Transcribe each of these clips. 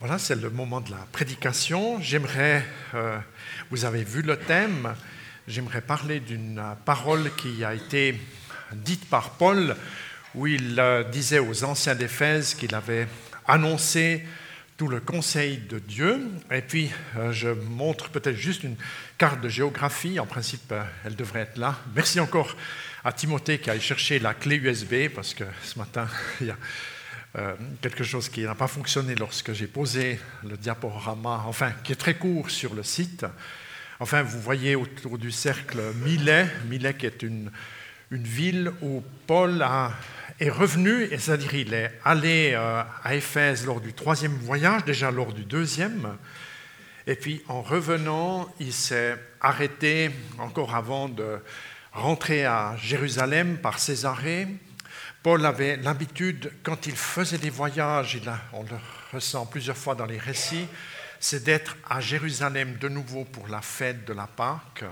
Voilà, c'est le moment de la prédication. J'aimerais, euh, vous avez vu le thème, j'aimerais parler d'une parole qui a été dite par Paul, où il euh, disait aux anciens d'Éphèse qu'il avait annoncé tout le conseil de Dieu. Et puis, euh, je montre peut-être juste une carte de géographie. En principe, elle devrait être là. Merci encore à Timothée qui a cherché la clé USB, parce que ce matin, il y a euh, quelque chose qui n'a pas fonctionné lorsque j'ai posé le diaporama, enfin, qui est très court sur le site. Enfin, vous voyez autour du cercle Milet, Milet qui est une, une ville où Paul est revenu, c'est-à-dire il est allé euh, à Éphèse lors du troisième voyage, déjà lors du deuxième, et puis en revenant, il s'est arrêté encore avant de rentrer à Jérusalem par Césarée, Paul avait l'habitude, quand il faisait des voyages, on le ressent plusieurs fois dans les récits, c'est d'être à Jérusalem de nouveau pour la fête de la Pâque.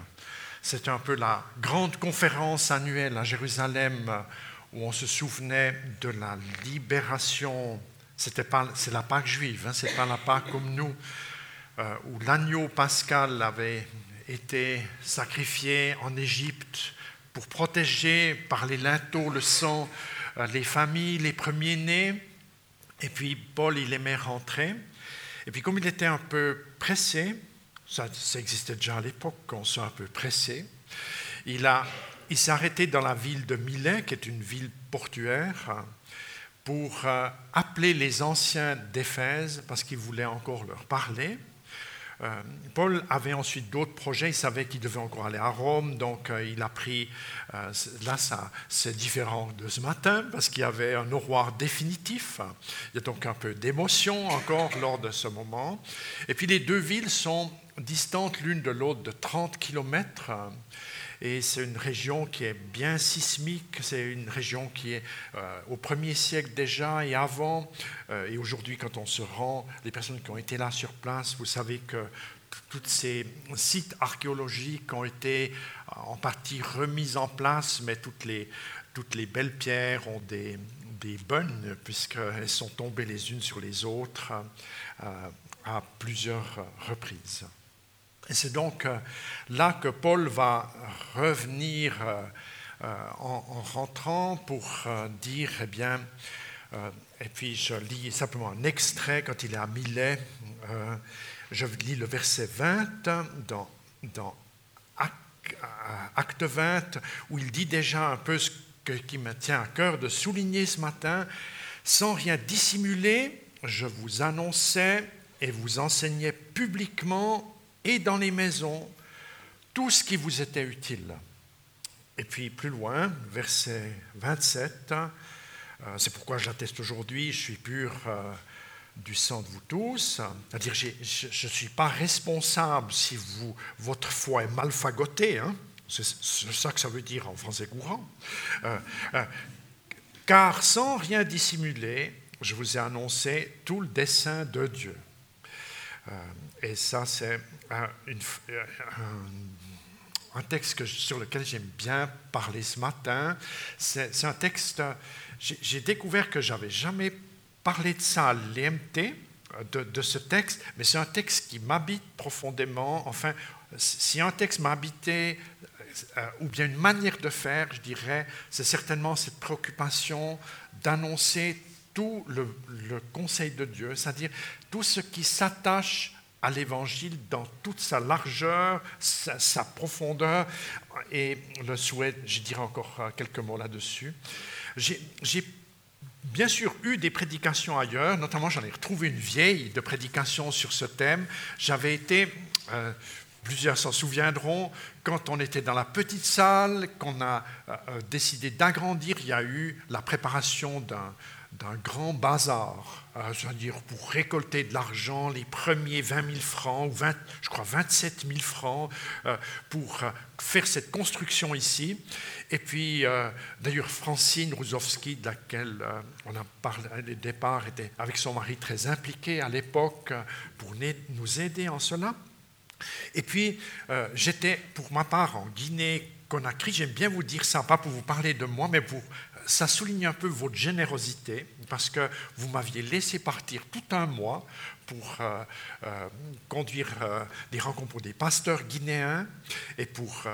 C'était un peu la grande conférence annuelle à Jérusalem où on se souvenait de la libération. C'était pas, c'est la Pâque juive, hein, c'est pas la Pâque comme nous, euh, où l'agneau pascal avait été sacrifié en Égypte pour protéger par les linteaux le sang les familles, les premiers-nés. Et puis Paul, il aimait rentrer. Et puis comme il était un peu pressé, ça, existait déjà à l'époque qu'on soit un peu pressé, il, il s'est arrêté dans la ville de Milet, qui est une ville portuaire, pour euh, appeler les anciens d'Éphèse, parce qu'il voulait encore leur parler. Euh, Paul avait ensuite d'autres projets, il savait qu'il devait encore aller à Rome, donc euh, il a pris, euh, là ça, c'est différent de ce matin, parce qu'il y avait un au revoir définitif, il y a donc un peu d'émotion encore lors de ce moment. Et puis les deux villes sont distantes l'une de l'autre de 30 kilomètres. Et c'est une région qui est bien sismique, c'est une région qui est euh, au premier siècle déjà et avant. Euh, et aujourd'hui, quand on se rend, les personnes qui ont été là sur place, vous savez que tous ces sites archéologiques ont été euh, en partie remis en place, mais toutes les, toutes les belles pierres ont des, des bonnes, puisqu'elles sont tombées les unes sur les autres à plusieurs reprises. Et c'est donc euh, là que Paul va revenir euh, euh, en, rentrant pour dire, eh bien, et puis je lis simplement un extrait quand il est à Milet, je lis le verset 20 dans, dans Acte 20, où il dit déjà un peu ce qui me tient à cœur de souligner ce matin, sans rien dissimuler, je vous annonçais et vous enseignais publiquement et dans les maisons tout ce qui vous était utile. Et puis plus loin, verset 27, euh, c'est pourquoi j'atteste aujourd'hui, je suis pur euh, du sang de vous tous, c'est-à-dire je ne suis pas responsable si votre foi est mal fagotée, hein. c'est ça que ça veut dire en français courant, euh, car sans rien dissimuler, je vous ai annoncé tout le dessein de Dieu. Et ça, c'est un, texte sur lequel j'aime bien parler ce matin. C'est un texte, j'ai découvert que j'avais jamais parlé de ça à l'EMT, de, ce texte, mais c'est un texte qui m'habite profondément. Enfin, si un texte m'habitait, euh, ou bien une manière de faire, je dirais, c'est certainement cette préoccupation d'annoncer tout le, conseil de Dieu, c'est-à-dire tout ce qui s'attache à l'Évangile dans toute sa largeur, sa, profondeur, et le souhait, je dirais encore quelques mots là-dessus. J'ai bien sûr eu des prédications ailleurs, notamment j'en ai retrouvé une vieille de prédication sur ce thème. J'avais été, euh, plusieurs s'en souviendront, quand on était dans la petite salle, qu'on a euh, décidé d'agrandir, il y a eu la préparation d'un d'un grand bazar, euh, c'est-à-dire pour récolter de l'argent, les premiers 20 000 francs, ou 20, je crois 27 000 francs, euh, pour euh, faire cette construction ici. Et puis, d'ailleurs, Francine Rousovski, de laquelle on a parlé au départ, était avec son mari très impliquée à l'époque pour nous aider en cela. Et puis, j'étais pour ma part en Guinée Conakry, j'aime bien vous dire ça, pas pour vous parler de moi, mais pour ça souligne un peu votre générosité, parce que vous m'aviez laissé partir tout un mois pour euh, euh, conduire euh, des rencontres pour des pasteurs guinéens et pour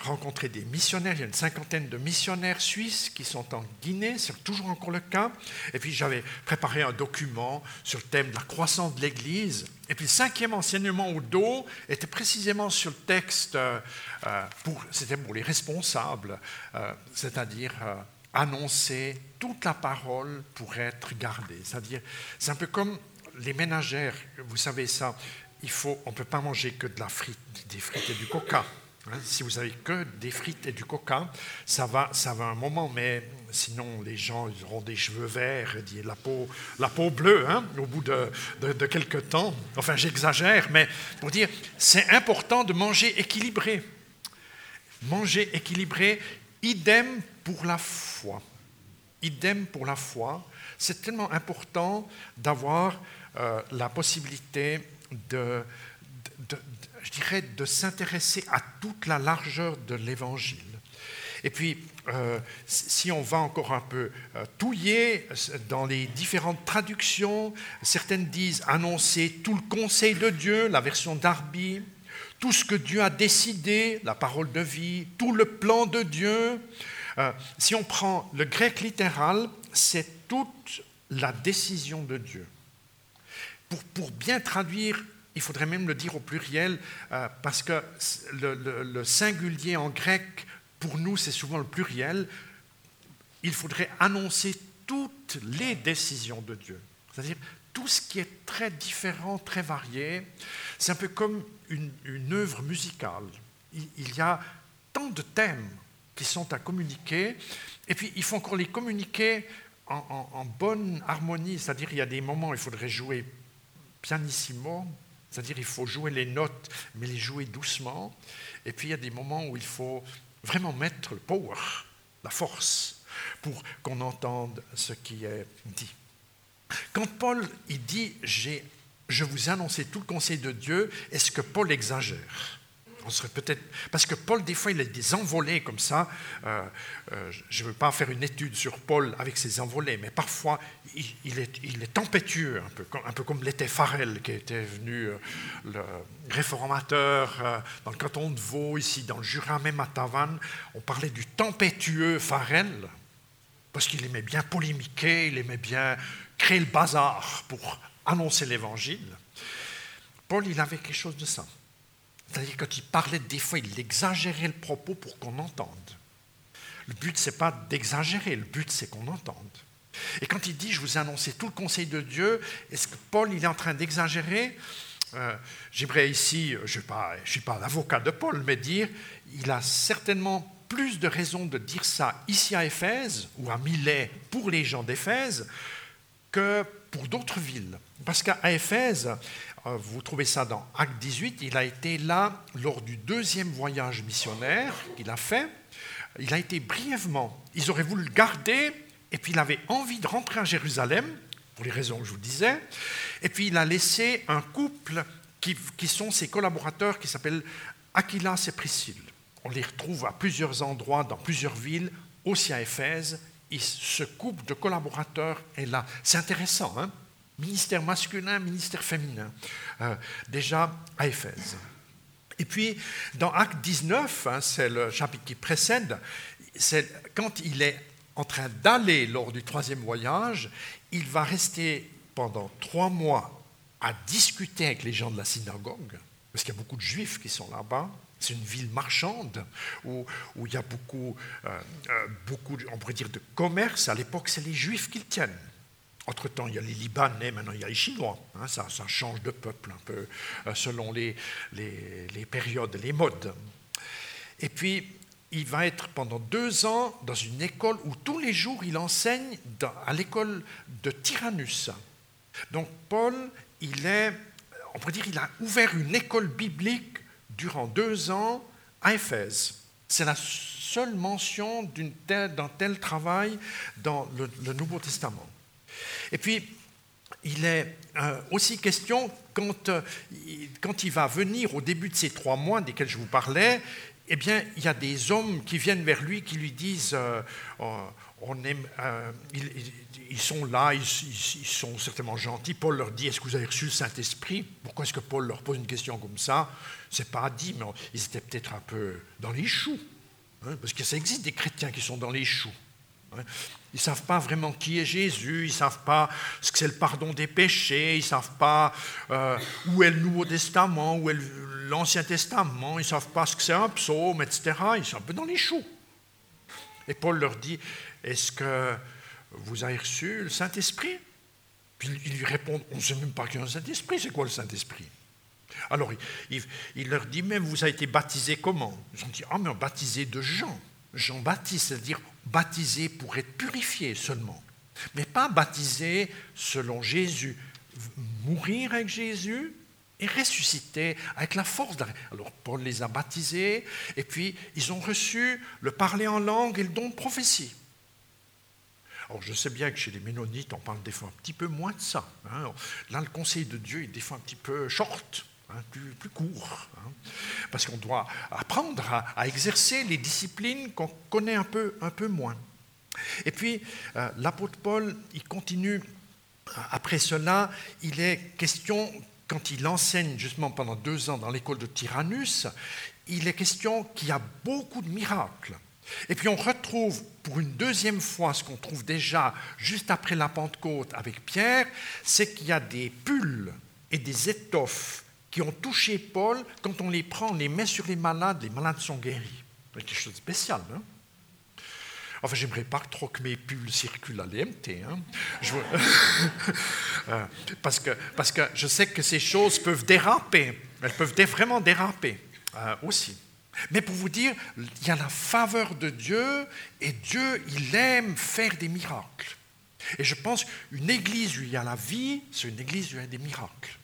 rencontrer des missionnaires. Il y a une cinquantaine de missionnaires suisses qui sont en Guinée, c'est toujours encore le cas. Et puis j'avais préparé un document sur le thème de la croissance de l'Église. Et puis le cinquième enseignement au dos était précisément sur le texte, c'était pour les responsables, c'est-à-dire annoncer toute la parole pour être gardée. C'est-à-dire, c'est un peu comme les ménagères, vous savez ça, il faut, on ne peut pas manger que de la frite, des frites et du coca. Hein. si vous avez que des frites et du coca, ça va, ça va un moment, mais sinon les gens auront des cheveux verts la peau, la peau bleue hein, au bout de, de, de quelques temps. Enfin, j'exagère, mais pour dire, c'est important de manger équilibré. Manger équilibré, idem pour la foi. Idem pour la foi. C'est tellement important d'avoir euh, la possibilité de, je dirais, de s'intéresser à toute la largeur de l'Évangile. Et puis, euh, si on va encore un peu euh, touiller dans les différentes traductions, certaines disent annoncer tout le conseil de Dieu, la version d'Arby, tout ce que Dieu a décidé, la parole de vie, tout le plan de Dieu. si on prend le grec littéral, c'est toute la décision de Dieu pour, bien traduire, il faudrait même le dire au pluriel, euh, parce que le, singulier en grec, pour nous, c'est souvent le pluriel. Il faudrait annoncer toutes les décisions de Dieu. C'est-à-dire tout ce qui est très différent, très varié. C'est un peu comme une, œuvre musicale. Il, y a tant de thèmes qui sont à communiquer, et puis il faut encore les communiquer en, en bonne harmonie, c'est-à-dire il y a des moments où il faudrait jouer pianissimo, c'est-à-dire il faut jouer les notes, mais les jouer doucement. Et puis il y a des moments où il faut vraiment mettre le power, la force, pour qu'on entende ce qui est dit. Quand Paul il dit je vous ai tout le conseil de Dieu, est-ce que Paul exagère? On serait peut-être parce que Paul des fois il a des envolées comme ça. Euh, euh, je ne veux pas faire une étude sur Paul avec ses envolées, mais parfois il, est, tempétueux, un peu, un peu comme l'était Farel qui était venu euh, le réformateur dans le canton de Vaud, ici dans le Jura, même à Tavannes. On parlait du tempétueux Farel parce qu'il aimait bien polémiquer, il aimait bien créer le bazar pour annoncer l'Évangile. Paul, il avait quelque chose de ça. C'est-à-dire quand il parlait des fois, il exagérait le propos pour qu'on entende. Le but, ce n'est pas d'exagérer, le but, c'est qu'on entende. Et quand il dit, je vous ai annoncé tout le conseil de Dieu, est-ce que Paul, il est en train d'exagérer? Euh, J'aimerais ici, je ne suis pas l'avocat de Paul, mais dire, il a certainement plus de raisons de dire ça ici à Éphèse ou à Milet pour les gens d'Éphèse que pour d'autres villes. Parce qu'à Éphèse, euh, vous trouvez ça dans Acte 18, il a été là lors du deuxième voyage missionnaire qu'il a fait. Il a été brièvement, ils auraient voulu le garder, et puis il avait envie de rentrer à Jérusalem, pour les raisons que je vous disais, et puis il a laissé un couple qui, sont ses collaborateurs, qui s'appellent Aquilas et Priscille. On les retrouve à plusieurs endroits, dans plusieurs villes, aussi à Éphèse, ce couple de collaborateurs est là. C'est intéressant, hein ministère masculin, ministère féminin, euh, déjà à Éphèse. Et puis, dans Acte 19, hein, c'est le chapitre qui précède, c'est quand il est en train d'aller lors du troisième voyage, il va rester pendant trois mois à discuter avec les gens de la synagogue, parce qu'il y a beaucoup de juifs qui sont là-bas. C'est une ville marchande où, il y a beaucoup, euh, euh, beaucoup, on pourrait dire, de commerce. À l'époque, c'est les juifs qui le tiennent. Entre-temps, il y a les Libanais, maintenant il y a les Chinois. Hein, ça, change de peuple un peu euh, selon les, périodes, les modes. Et puis, il va être pendant deux ans dans une école où tous les jours il enseigne à l'école de Tyrannus. Donc Paul, il est, on pourrait dire, il a ouvert une école biblique durant deux ans à Éphèse. C'est la seule mention d'un tel travail dans le Nouveau Testament. Et puis, il est euh, aussi question, quand, euh, quand il va venir au début de ces trois mois desquels je vous parlais, eh bien, il y a des hommes qui viennent vers lui, qui lui disent euh, euh, ils, sont là, ils, sont certainement gentils. Paul leur dit Est-ce que vous avez reçu le Saint-Esprit? Pourquoi est-ce que Paul leur pose une question comme ça? C'est pas dit, mais ils étaient peut-être un peu dans les choux. Hein, parce que ça existe des chrétiens qui sont dans les choux. Hein. Ils ne savent pas vraiment qui est Jésus, ils ne savent pas ce que c'est le pardon des péchés, ils ne savent pas euh, où est le Nouveau Testament, où est l'Ancien Testament, ils ne savent pas ce que c'est un psaume, etc. Ils sont un peu dans les choux. Et Paul leur dit, est-ce que vous avez reçu le Saint-Esprit? Puis ils lui répondent, on ne sait même pas qu'il y a un Saint-Esprit, c'est quoi le Saint-Esprit? Alors il, leur dit, mais vous avez été baptisé comment? Ils ont dit, ah mais baptisé de Jean. Jean-Baptiste, c'est-à-dire baptisé pour être purifié seulement, mais pas baptisé selon Jésus. Mourir avec Jésus et ressusciter avec la force d'arrêt. Alors Paul les a baptisés et puis ils ont reçu le parler en langue et le don de prophétie. Alors je sais bien que chez les Ménonites, on parle des fois un petit peu moins de ça. Hein. Là, le conseil de Dieu est des fois un petit peu short, hein, plus, court, hein. parce qu'on doit apprendre à, exercer les disciplines qu'on connaît un peu, un peu moins. Et puis, euh, l'apôtre Paul, il continue, après cela, il est question, quand il enseigne justement pendant deux ans dans l'école de Tyrannus, il est question qu'il y a beaucoup de miracles. Et puis on retrouve pour une deuxième fois ce qu'on trouve déjà juste après la Pentecôte avec Pierre, c'est qu'il y a des pulls et des étoffes qui ont touché Paul. Quand on les prend, on les met sur les malades, les malades sont guéris. C'est quelque chose de spécial. Hein? Enfin, j'aimerais pas trop que mes pulls circulent à l'EMT. Hein euh, parce, que, parce que je sais que ces choses peuvent déraper. Elles peuvent vraiment déraper euh, aussi. Mais pour vous dire, il y a la faveur de Dieu et Dieu, il aime faire des miracles. Et je pense qu'une église où il y a la vie, c'est une église où il y a des miracles.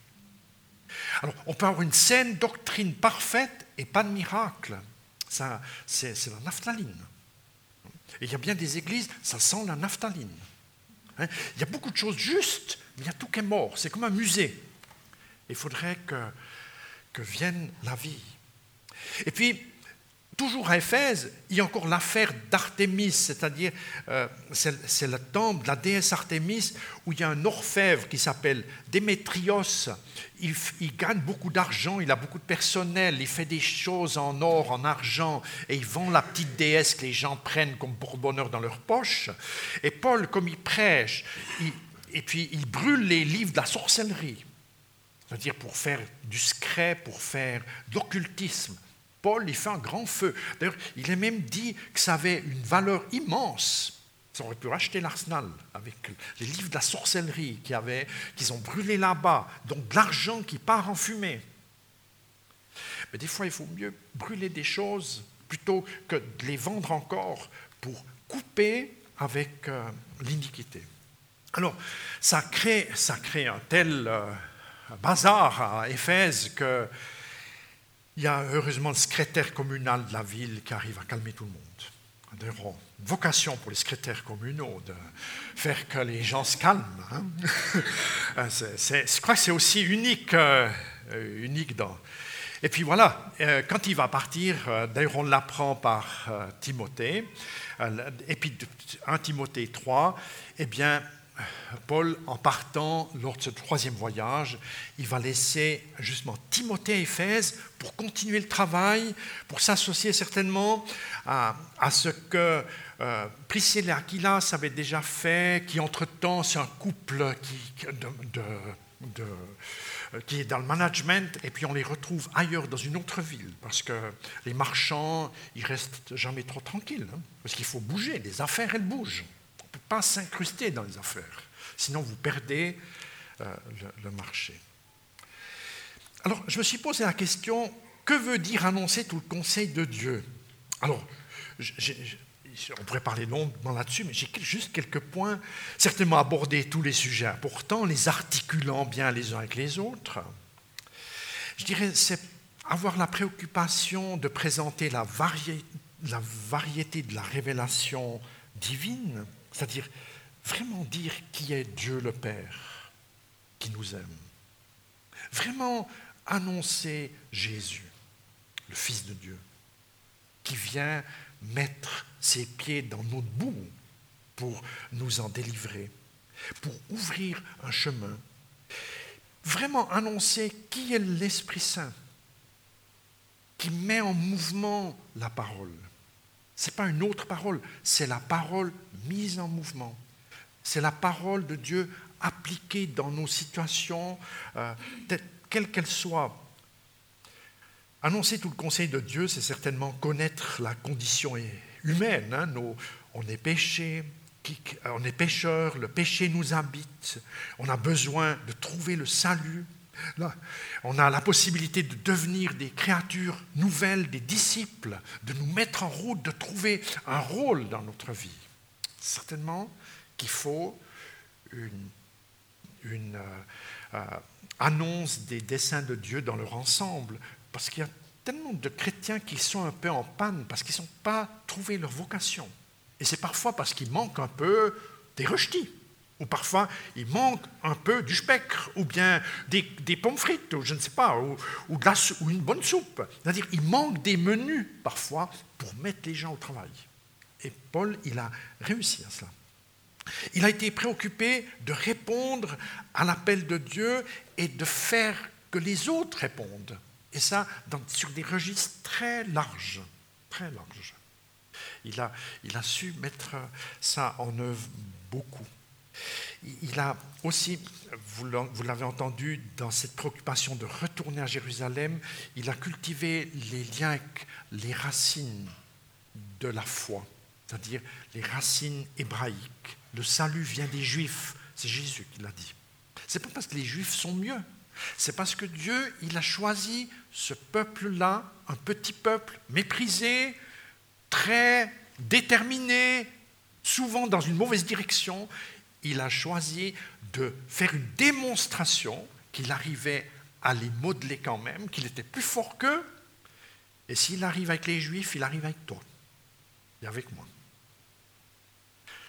Alors, on peut avoir une saine doctrine parfaite et pas de miracle. C'est, la naphtaline. Et il y a bien des églises, ça sent la naphtaline. Hein? il y a beaucoup de choses justes, mais il y a tout qui est mort. C'est comme un musée. Il faudrait que, que vienne la vie. Et puis, toujours à Éphèse, il y a encore l'affaire d'Artémis, c'est-à-dire euh, c'est le temple de la déesse Artémis où il y a un orfèvre qui s'appelle Démétrios. Il, gagne beaucoup d'argent, il a beaucoup de personnel, il fait des choses en or, en argent, et il vend la petite déesse que les gens prennent comme pour bonheur dans leur poche. Et Paul, comme il prêche, et puis il brûle les livres de la sorcellerie, c'est-à-dire pour faire du secret, pour faire de l'occultisme. Paul, il fait un grand feu. D'ailleurs, il est même dit que ça avait une valeur immense. Ils auraient pu racheter l'arsenal avec les livres de la sorcellerie qu'ils ont brûlés là-bas, donc de l'argent qui part en fumée. Mais des fois, il faut mieux brûler des choses plutôt que de les vendre encore pour couper avec euh, l'iniquité. Alors, ça crée, ça crée un tel euh, bazar à Éphèse que il y a heureusement le secrétaire communal de la ville qui arrive à calmer tout le monde. D'ailleurs, vocation pour les secrétaires communaux de faire que les gens se calment. Hein. Euh, je crois que c'est aussi unique, euh, unique dans. Et puis voilà, euh, quand il va partir, d'ailleurs on l'apprend par Timothée, et puis 1 Timothée 3, eh bien, Paul, en partant lors de ce troisième voyage, il va laisser justement Timothée à Éphèse pour continuer le travail, pour s'associer certainement à, ce que euh, Priscilla et Aquilas avaient déjà fait, qui entre-temps c'est un couple qui, est dans le management, et puis on les retrouve ailleurs dans une autre ville, parce que les marchands, ils restent jamais trop tranquilles, hein, parce qu'il faut bouger, les affaires, elles bougent pas s'incruster dans les affaires, sinon vous perdez euh, le, marché. Alors, je me suis posé la question, que veut dire annoncer tout le conseil de Dieu? Alors, on pourrait parler longuement là-dessus, mais j'ai juste quelques points, certainement aborder tous les sujets importants, les articulant bien les uns avec les autres. Je dirais, c'est avoir la préoccupation de présenter la, la variété de la révélation divine, c'est-à-dire vraiment dire qui est Dieu le Père qui nous aime. Vraiment annoncer Jésus, le Fils de Dieu, qui vient mettre ses pieds dans notre boue pour nous en délivrer, pour ouvrir un chemin. Vraiment annoncer qui est l'Esprit Saint qui met en mouvement la parole. Ce n'est pas une autre parole, c'est la parole mise en mouvement. C'est la parole de Dieu appliquée dans nos situations, euh, quelles qu'elles soient. Annoncer tout le conseil de Dieu, c'est certainement connaître la condition humaine. Hein. on est péché, on est pécheur, le péché nous habite, on a besoin de trouver le salut. On a la possibilité de devenir des créatures nouvelles, des disciples, de nous mettre en route, de trouver un rôle dans notre vie. Certainement qu'il faut une, une euh, euh, annonce des desseins de Dieu dans leur ensemble, parce qu'il y a tellement de chrétiens qui sont un peu en panne, parce qu'ils n'ont pas trouvé leur vocation. Et c'est parfois parce qu'il manque un peu des rejetis, ou parfois il manque un peu du spectre, ou bien des, pommes frites, ou je ne sais pas, ou, une bonne soupe. C'est-à-dire il manque des menus parfois pour mettre les gens au travail. Et Paul, il a réussi à cela. Il a été préoccupé de répondre à l'appel de Dieu et de faire que les autres répondent. Et ça, sur des registres très larges, très larges. Il a, il a su mettre ça en œuvre beaucoup. Il a aussi, vous l'avez entendu, dans cette préoccupation de retourner à Jérusalem, il a cultivé les liens les racines de la foi, c'est-à-dire les racines hébraïques. Le salut vient des Juifs, c'est Jésus qui l'a dit. C'est pas parce que les Juifs sont mieux, c'est parce que Dieu, il a choisi ce peuple-là, un petit peuple méprisé, très déterminé, souvent dans une mauvaise direction, il a choisi de faire une démonstration qu'il arrivait à les modeler quand même, qu'il était plus fort qu'eux. Et s'il arrive avec les Juifs, il arrive avec toi et avec moi.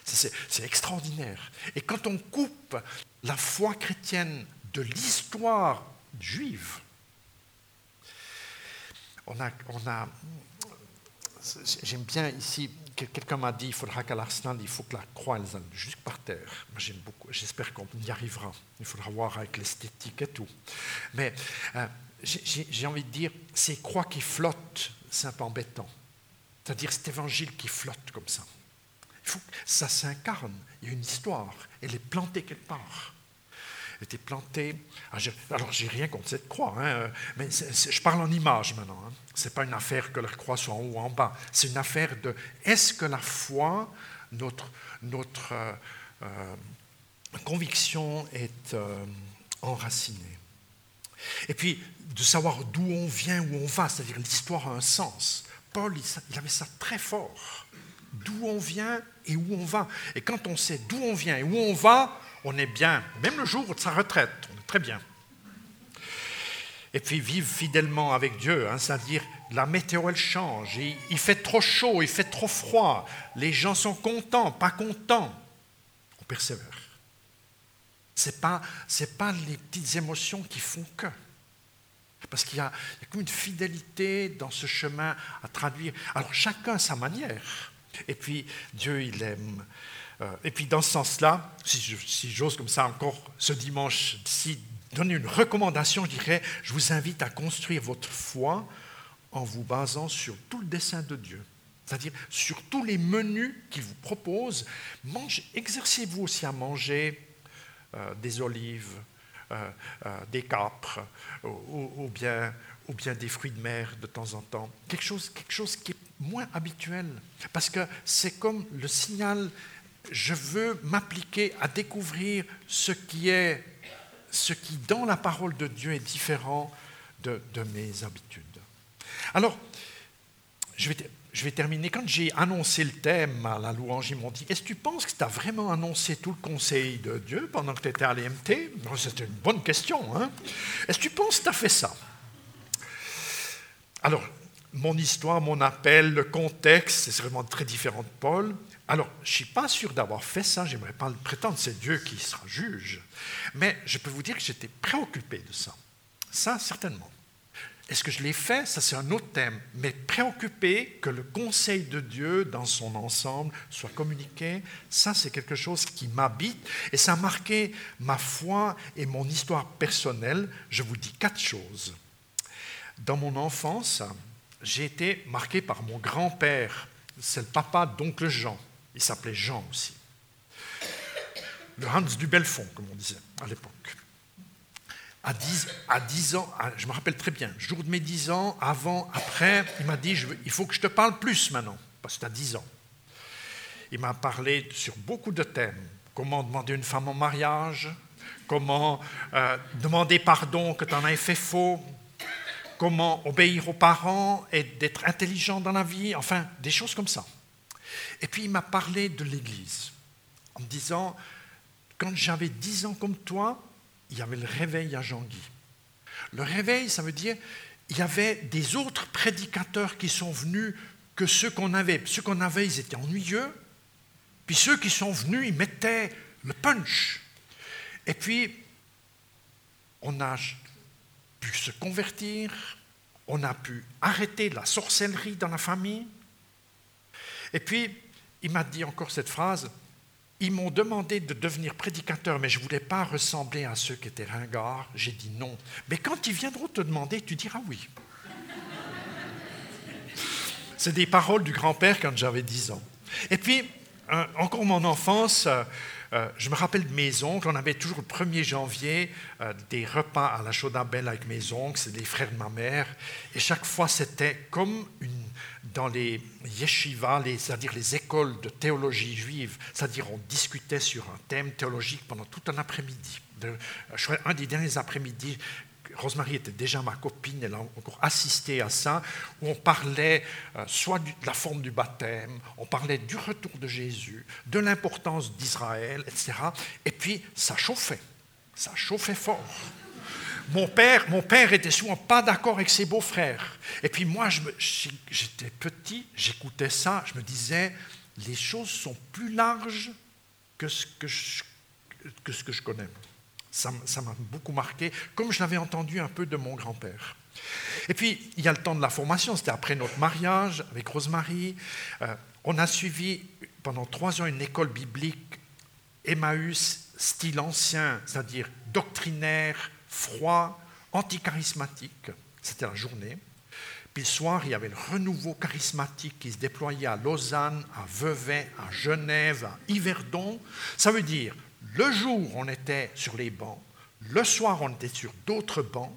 C'est extraordinaire. Et quand on coupe la foi chrétienne de l'histoire juive, on a, j'aime bien ici, quelqu'un m'a dit, il faudra qu'à l'Arsenal, il faut que la croix, elle juste par terre. J'aime beaucoup, j'espère qu'on y arrivera. Il faudra voir avec l'esthétique et tout. Mais euh, j'ai envie de dire, ces croix qui flottent, c'est un peu embêtant. C'est-à-dire cet évangile qui flotte comme ça. Il faut que ça s'incarne. Il y a une histoire. Elle est plantée quelque part était planté. Ah, alors, j'ai rien contre cette croix, hein, mais je parle en image maintenant. Hein. Ce n'est pas une affaire que la croix soit en haut ou en bas. C'est une affaire de est-ce que la foi, notre, notre euh, euh, conviction est euh, enracinée? Et puis, de savoir d'où on vient, où on va, c'est-à-dire l'histoire a un sens. Paul, il avait ça très fort. D'où on vient et où on va. Et quand on sait d'où on vient et où on va, on est bien, même le jour de sa retraite, on est très bien. Et puis vivre fidèlement avec Dieu, hein, c'est-à-dire la météo elle change, il, fait trop chaud, il fait trop froid, les gens sont contents, pas contents, on persévère. Ce n'est pas, pas les petites émotions qui font que. Parce qu'il y, a comme une fidélité dans ce chemin à traduire. Alors chacun à sa manière. Et puis Dieu, il aime et puis dans ce sens-là, si j'ose comme ça encore ce dimanche, si donner une recommandation, je dirais, je vous invite à construire votre foi en vous basant sur tout le dessein de Dieu. C'est-à-dire sur tous les menus qu'il vous propose. Exercez-vous aussi à manger euh, des olives, euh, des capres, ou, bien, ou bien des fruits de mer de temps en temps. Quelque chose, quelque chose qui est moins habituel. Parce que c'est comme le signal je veux m'appliquer à découvrir ce qui est, ce qui dans la parole de Dieu est différent de, mes habitudes. Alors, je vais, terminer. Quand j'ai annoncé le thème à la louange, ils m'ont dit Est-ce que tu penses que tu as vraiment annoncé tout le conseil de Dieu pendant que tu étais à l'EMT C'était une bonne question. Hein Est-ce que tu penses que tu as fait ça? Alors, mon histoire, mon appel, le contexte, c'est vraiment très différent de Paul. Alors, je ne suis pas sûr d'avoir fait ça, j'aimerais pas le prétendre, c'est Dieu qui sera juge. Mais je peux vous dire que j'étais préoccupé de ça. Ça, certainement. Est-ce que je l'ai fait? Ça, c'est un autre thème. Mais préoccupé que le conseil de Dieu dans son ensemble soit communiqué, ça, c'est quelque chose qui m'habite et ça a marqué ma foi et mon histoire personnelle. Je vous dis quatre choses. Dans mon enfance, j'ai été marqué par mon grand-père. C'est le papa d'oncle Jean. Il s'appelait Jean aussi. Le Hans du Belfond, comme on disait à l'époque à 10, à 10 ans, je me rappelle très bien, jour de mes 10 ans, avant, après, il m'a dit, il faut que je te parle plus maintenant, parce que tu as 10 ans. Il m'a parlé sur beaucoup de thèmes. Comment demander une femme en mariage, comment euh, demander pardon que tu en aies fait faux, comment obéir aux parents et d'être intelligent dans la vie, enfin, des choses comme ça. Et puis il m'a parlé de l'Église, en me disant, quand j'avais 10 ans comme toi, il y avait le réveil à Jean-Guy. Le réveil, ça veut dire il y avait des autres prédicateurs qui sont venus que ceux qu'on avait. Ceux qu'on avait, ils étaient ennuyeux. Puis ceux qui sont venus, ils mettaient le punch. Et puis, on a pu se convertir, on a pu arrêter la sorcellerie dans la famille. Et puis, il m'a dit encore cette phrase, ils m'ont demandé de devenir prédicateur, mais je ne voulais pas ressembler à ceux qui étaient ringards. J'ai dit non. Mais quand ils viendront te demander, tu diras oui. C'est des paroles du grand-père quand j'avais 10 ans. Et puis, euh, encore mon enfance, euh, euh, je me rappelle de mes oncles, on avait toujours le 1er janvier des repas à la chaude belle avec mes oncles, c'est les frères de ma mère, et chaque fois c'était comme une dans les yeshivas, c'est-à-dire les écoles de théologie juive, c'est-à-dire on discutait sur un thème théologique pendant tout un après-midi. Un des derniers après-midi, Rosemary était déjà ma copine, elle a encore assisté à ça, où on parlait euh, soit de la forme du baptême, on parlait du retour de Jésus, de l'importance d'Israël, etc. Et puis ça chauffait, ça chauffait fort. Mon père, mon père était souvent pas d'accord avec ses beaux-frères. Et puis moi, j'étais petit, j'écoutais ça, je me disais, les choses sont plus larges que ce que je, que ce que je connais. Ça m'a beaucoup marqué, comme je l'avais entendu un peu de mon grand-père. Et puis, il y a le temps de la formation, c'était après notre mariage avec Rosemary. Euh, on a suivi pendant trois ans une école biblique Emmaüs, style ancien, c'est-à-dire doctrinaire, froid, anticharismatique. C'était la journée. Puis le soir, il y avait le renouveau charismatique qui se déployait à Lausanne, à Vevey, à Genève, à Yverdon. Ça veut dire, le jour, on était sur les bancs, le soir, on était sur d'autres bancs,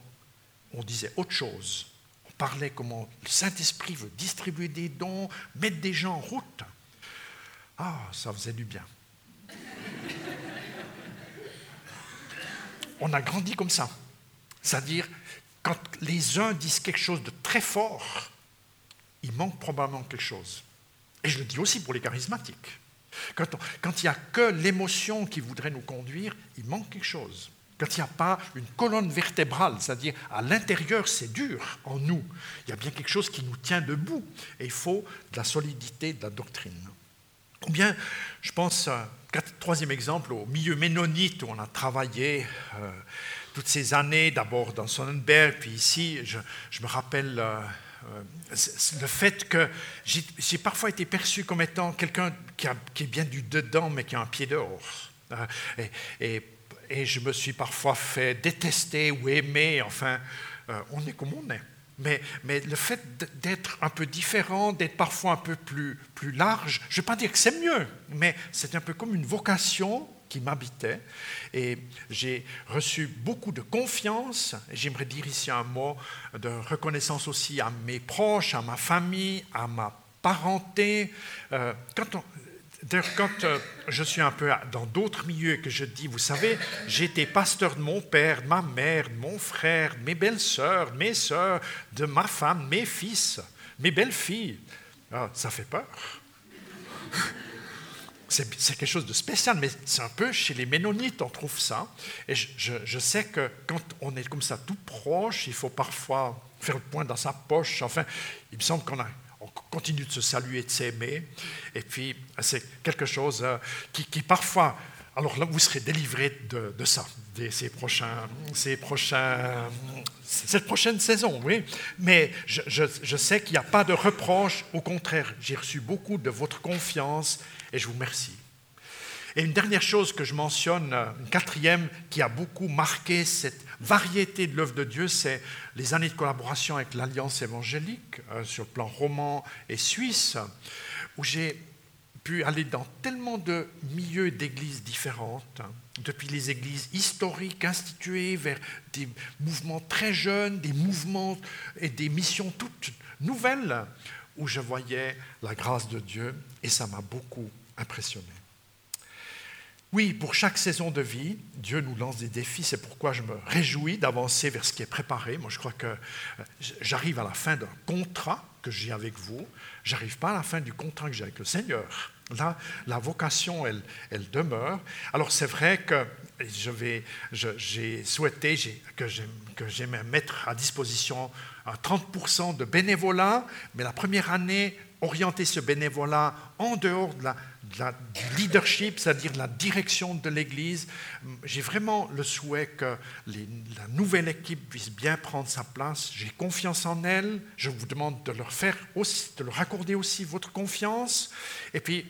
on disait autre chose. On parlait comment le Saint-Esprit veut distribuer des dons, mettre des gens en route. Ah, ça faisait du bien. on a grandi comme ça. C'est-à-dire, quand les uns disent quelque chose de très fort, il manque probablement quelque chose. Et je le dis aussi pour les charismatiques. Quand, il n'y a que l'émotion qui voudrait nous conduire, il manque quelque chose. Quand il n'y a pas une colonne vertébrale, c'est-à-dire à, l'intérieur c'est dur en nous, il y a bien quelque chose qui nous tient debout. Et il faut de la solidité de la doctrine. Ou bien, je pense, euh, troisième exemple, au milieu ménonite où on a travaillé euh, toutes ces années, d'abord dans Sonnenberg, puis ici, je, me rappelle euh, le fait que j'ai parfois été perçu comme étant quelqu'un qui, est bien du dedans, mais qui a un pied dehors. et, et, je me suis parfois fait détester ou aimer, enfin, on est comme on est. Mais, le fait d'être un peu différent, d'être parfois un peu plus, plus large, je ne vais pas dire que c'est mieux, mais c'est un peu comme une vocation qui m'habitait. Et j'ai reçu beaucoup de confiance. J'aimerais dire ici un mot de reconnaissance aussi à mes proches, à ma famille, à ma parenté. Euh, quand on, D'ailleurs, quand euh, je suis un peu dans d'autres milieux que je dis, vous savez, j'étais pasteur de mon père, de ma mère, de mon frère, de mes belles-sœurs, mes sœurs, de ma femme, mes fils, mes belles-filles, ah, ça fait peur. C'est quelque chose de spécial, mais c'est un peu chez les Ménonites, on trouve ça. Et je, sais que quand on est comme ça tout proche, il faut parfois faire le point dans sa poche. Enfin, il me semble qu'on continue de se saluer, de s'aimer. Et puis, c'est quelque chose euh, qui, parfois, alors là, vous serez délivré de, ça, de ces prochains, cette prochaine saison, oui. Mais je, je sais qu'il n'y a pas de reproche. Au contraire, j'ai reçu beaucoup de votre confiance et je vous remercie. Et une dernière chose que je mentionne, une quatrième qui a beaucoup marqué cette variété de l'œuvre de Dieu, c'est les années de collaboration avec l'Alliance évangélique euh, sur le plan roman et suisse, où j'ai aller dans tellement de milieux d'églises différentes, hein, depuis les églises historiques instituées vers des mouvements très jeunes, des mouvements et des missions toutes nouvelles, où je voyais la grâce de Dieu et ça m'a beaucoup impressionné. Oui, pour chaque saison de vie, Dieu nous lance des défis. C'est pourquoi je me réjouis d'avancer vers ce qui est préparé. Moi, je crois que euh, j'arrive à la fin d'un contrat que j'ai avec vous. J'arrive pas à la fin du contrat que j'ai avec le Seigneur. Là, la vocation, elle, demeure. Alors, c'est vrai que j'ai souhaité que j'aimais mettre à disposition 30% de bénévolat, mais la première année, orienter ce bénévolat en dehors de la, du leadership, c'est-à-dire la direction de l'Église. J'ai vraiment le souhait que la nouvelle équipe puisse bien prendre sa place. J'ai confiance en elle. Je vous demande de leur faire aussi, de leur accorder aussi votre confiance. Et puis,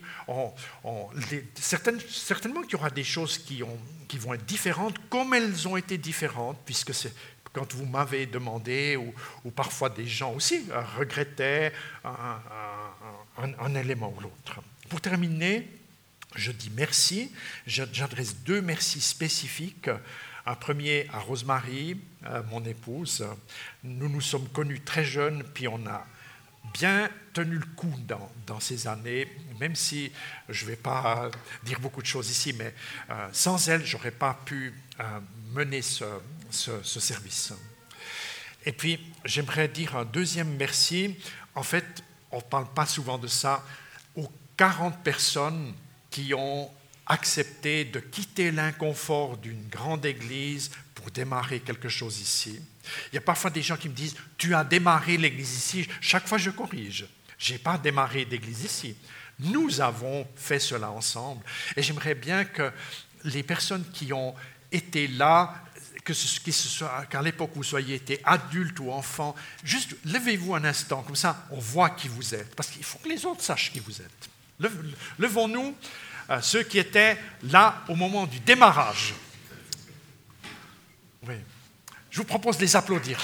certainement qu'il y aura des choses qui, qui vont être différentes, comme elles ont été différentes, puisque c'est quand vous m'avez demandé, ou, parfois des gens aussi euh, regrettaient un, élément ou l'autre. Pour terminer, je dis merci. J'adresse deux merci spécifiques. Un premier à Rosemary, euh, mon épouse. Nous nous sommes connus très jeunes, puis on a bien tenu le coup dans, ces années, même si je ne vais pas dire beaucoup de choses ici, mais euh, sans elle, je n'aurais pas pu mener ce, ce, service. Et puis, j'aimerais dire un deuxième merci. En fait, on ne parle pas souvent de ça, aux 40 personnes qui ont accepté de quitter l'inconfort d'une grande église pour démarrer quelque chose ici. Il y a parfois des gens qui me disent, tu as démarré l'église ici. Chaque fois, je corrige. Je n'ai pas démarré d'église ici. Nous avons fait cela ensemble. Et j'aimerais bien que les personnes qui ont été là que ce, qu'à l'époque vous soyez été adulte ou enfant, juste levez-vous un instant, comme ça on voit qui vous êtes, parce qu'il faut que les autres sachent qui vous êtes. Levons-nous, euh, ceux qui étaient là au moment du démarrage. Oui. Je vous propose de les applaudir.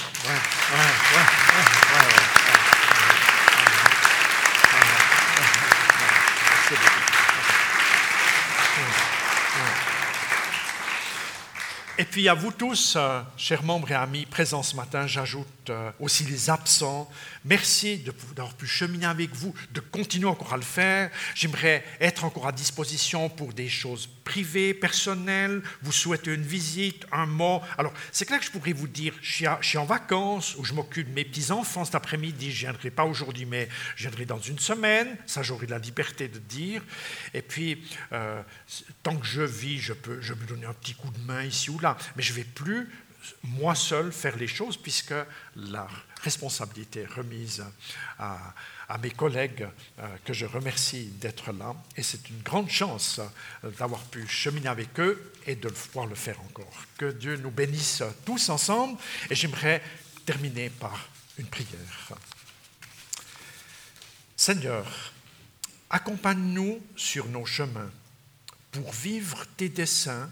Et puis à vous tous, euh, chers membres et amis présents ce matin, j'ajoute euh, aussi les absents. Merci d'avoir pu cheminer avec vous, de continuer encore à le faire. J'aimerais être encore à disposition pour des choses privées, personnelles. Vous souhaitez une visite, un mot. Alors, c'est clair que je pourrais vous dire, je suis, en vacances ou je m'occupe de mes petits-enfants cet après-midi. Je ne viendrai pas aujourd'hui, mais je viendrai dans une semaine. Ça, j'aurai la liberté de dire. Et puis, euh, tant que je vis, je peux, je me donner un petit coup de main ici ou là. Mais je ne vais plus moi seul faire les choses puisque la responsabilité est remise à, mes collègues euh, que je remercie d'être là. Et c'est une grande chance euh, d'avoir pu cheminer avec eux et de pouvoir le faire encore. Que Dieu nous bénisse tous ensemble. Et j'aimerais terminer par une prière. Seigneur, accompagne-nous sur nos chemins pour vivre tes desseins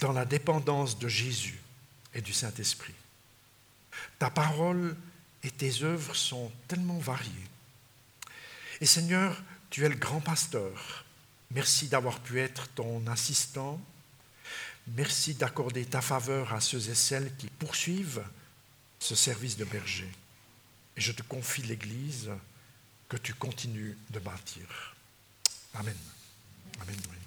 dans la dépendance de Jésus et du Saint-Esprit. Ta parole et tes œuvres sont tellement variées. Et Seigneur, tu es le grand pasteur. Merci d'avoir pu être ton assistant. Merci d'accorder ta faveur à ceux et celles qui poursuivent ce service de berger. Et je te confie l'Église que tu continues de bâtir. Amen. Amen.